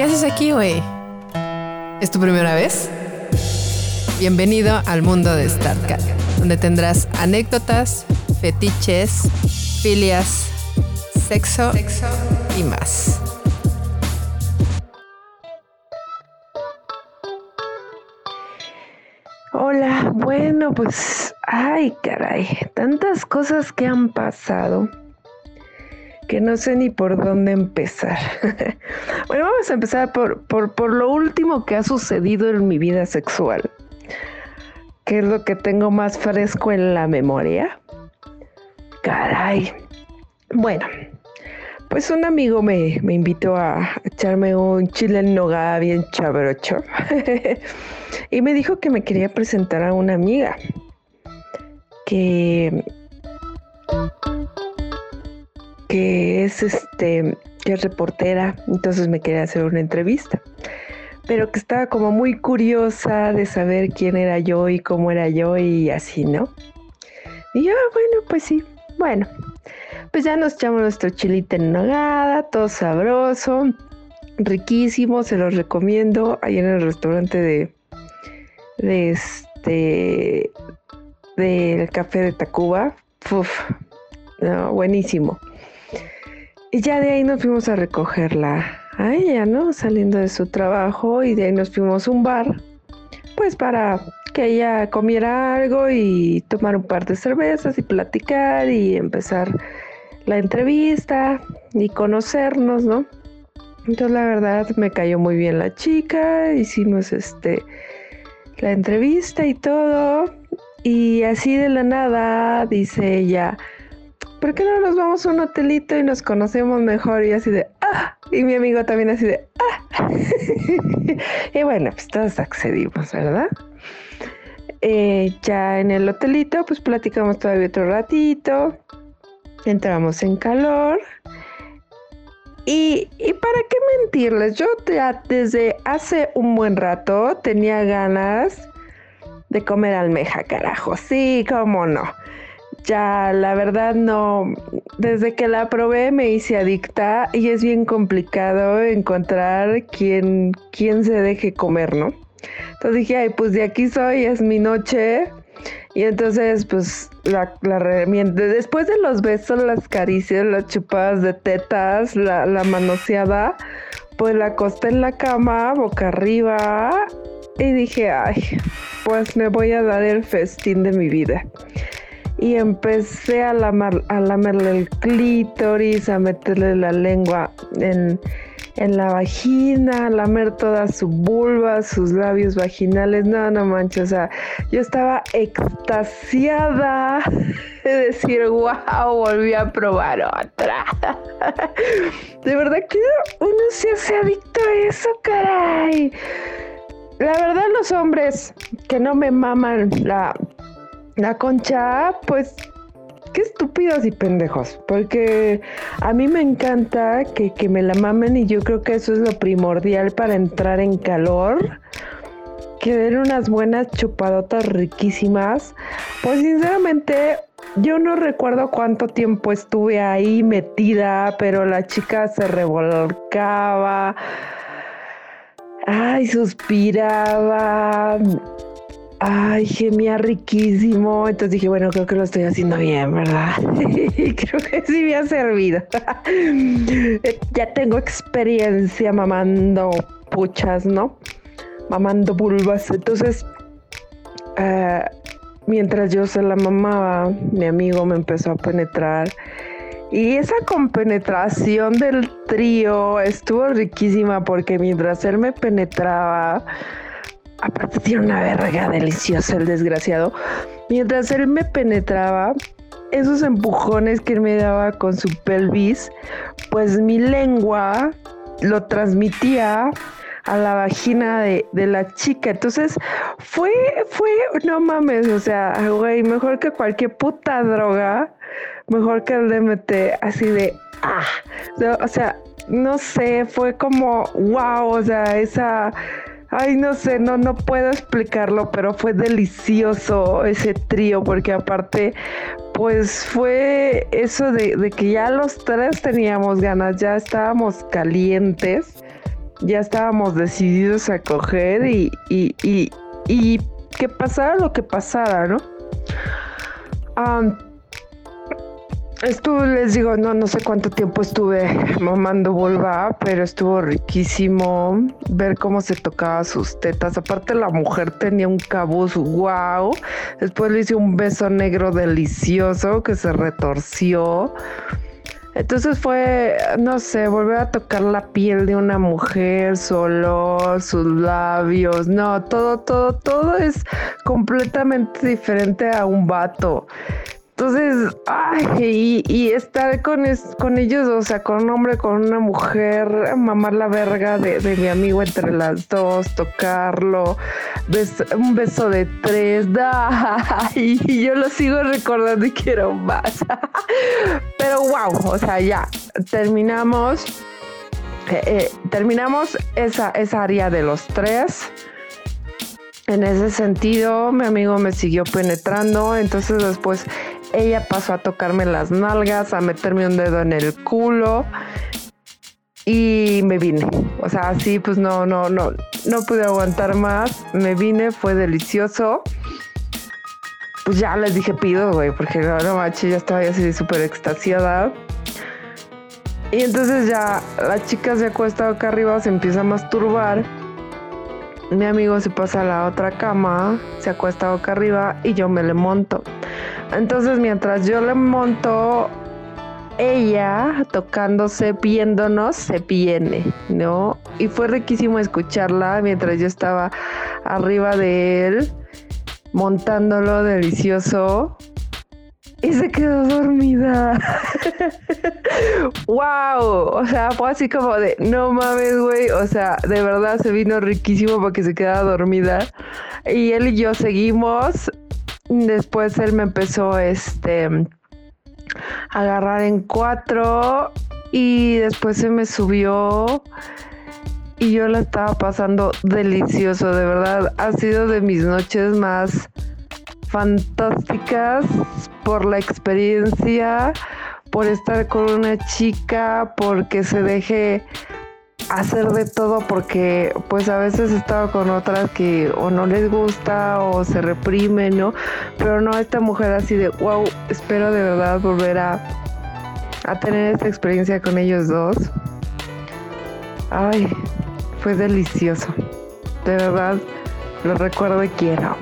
¿Qué haces aquí, güey? ¿Es tu primera vez? Bienvenido al mundo de StarCat, donde tendrás anécdotas, fetiches, filias, sexo y más. Hola, bueno, pues, ay, caray, tantas cosas que han pasado que no sé ni por dónde empezar. bueno, vamos a empezar por, por, lo último que ha sucedido en mi vida sexual, que es lo que tengo más fresco en la memoria. Caray. Bueno, pues un amigo me, me invitó a echarme un chile en nogada bien chabrocho y me dijo que me quería presentar a una amiga que que es este, que es reportera, entonces me quería hacer una entrevista. Pero que estaba como muy curiosa de saber quién era yo y cómo era yo y así, ¿no? Y yo, ah, bueno, pues sí, bueno, pues ya nos echamos nuestro chilito en nogada, todo sabroso, riquísimo, se los recomiendo ahí en el restaurante de, este, del café de Tacuba, Uf, buenísimo. Y ya de ahí nos fuimos a recogerla a ella, ¿no? Saliendo de su trabajo y de ahí nos fuimos a un bar, pues para que ella comiera algo y tomar un par de cervezas y platicar y empezar la entrevista y conocernos, ¿no? Entonces la verdad me cayó muy bien la chica, hicimos este la entrevista y todo y así de la nada dice ella, ¿por qué no nos vamos a un hotelito y nos conocemos mejor? Y así de, ah, y mi amigo también así de, ah. y bueno, pues todos accedimos, ¿verdad? Eh, ya en el hotelito, pues platicamos todavía otro ratito, entramos en calor. Y, y, para qué mentirles, yo ya desde hace un buen rato tenía ganas de comer almeja, carajo. Sí, cómo no ya la verdad no, desde que la probé me hice adicta y es bien complicado encontrar quien, quien se deje comer, ¿no? Entonces dije, ay, pues de aquí soy, es mi noche. Y entonces, pues, la, la después de los besos, las caricias, las chupadas de tetas, la, la manoseada, pues la acosté en la cama, boca arriba, y dije, ay, pues me voy a dar el festín de mi vida y empecé a, a lamerle el clítoris, a meterle la lengua en, la vagina, a lamer toda su vulva, sus labios vaginales. No, no manches, o sea, yo estaba extasiada de decir, wow, volví a probar otra. de verdad que uno se hace adicto a eso, caray. La verdad, los hombres que no me maman la la concha, pues qué estúpidos y pendejos, porque a mí me encanta que, me la mamen y yo creo que eso es lo primordial para entrar en calor. Que den unas buenas chupadotas riquísimas. Pues sinceramente, yo no recuerdo cuánto tiempo estuve ahí metida, pero la chica se revolcaba. Ay, suspiraba ay, gemía riquísimo. Entonces dije, bueno, creo que lo estoy haciendo bien, ¿verdad? Y creo que sí me ha servido. ya tengo experiencia mamando puchas, ¿no? Mamando bulbas. Entonces, eh, mientras yo se la mamaba, mi amigo me empezó a penetrar. Y esa compenetración del trío estuvo riquísima porque mientras él me penetraba, aparte tiene una verga deliciosa el desgraciado. Mientras él me penetraba, esos empujones que él me daba con su pelvis, pues mi lengua lo transmitía a la vagina de, la chica. Entonces fue, fue, no mames, o sea, güey, mejor que cualquier puta droga, mejor que el DMT, así de, ah, o sea, no sé, fue como, wow, o sea, esa Ay, no sé, no, no puedo explicarlo, pero fue delicioso ese trío, porque aparte, pues fue eso de, que ya los tres teníamos ganas, ya estábamos calientes. ya estábamos decididos a coger y, y, y, y que pasara lo que pasara, ¿no? Estuve, les digo, no, no sé cuánto tiempo estuve mamando vulva, pero estuvo riquísimo ver cómo se tocaba sus tetas. Aparte, la mujer tenía un cabuz, wow. Después le hice un beso negro delicioso que se retorció. Entonces fue, no sé, volver a tocar la piel de una mujer, su olor, sus labios, no, todo, todo, todo es completamente diferente a un vato. Entonces, ay, y, estar con, ellos, o sea, con un hombre, con una mujer, mamar la verga de, mi amigo entre las dos, tocarlo, un beso de tres, y yo lo sigo recordando y quiero más. Pero wow, o sea, ya, terminamos, eh, eh, terminamos esa, esa área de los tres. En ese sentido, mi amigo me siguió penetrando, entonces después ella pasó a tocarme las nalgas, a meterme un dedo en el culo y me vine. O sea, así pues no, no, no, no pude aguantar más. Me vine, fue delicioso. Pues ya les dije pido, güey, porque no, no macho, ya estaba así súper extasiada. Y entonces ya la chica se acuesta acá arriba, se empieza a masturbar. Mi amigo se pasa a la otra cama, se acuesta acá arriba y yo me le monto. Entonces mientras yo le monto, ella tocándose, viéndonos, se viene, ¿no? Y fue riquísimo escucharla mientras yo estaba arriba de él, montándolo delicioso. Y se quedó dormida. wow. O sea, fue así como de, no mames, güey. O sea, de verdad se vino riquísimo para que se quedara dormida. Y él y yo seguimos Después él me empezó este, a agarrar en cuatro y después se me subió y yo la estaba pasando delicioso, de verdad. Ha sido de mis noches más fantásticas por la experiencia, por estar con una chica, porque se deje hacer de todo porque pues a veces he estado con otras que o no les gusta o se reprimen, ¿no? Pero no, esta mujer así de, wow, espero de verdad volver a, a tener esta experiencia con ellos dos. Ay, fue delicioso. De verdad, lo recuerdo y quiero.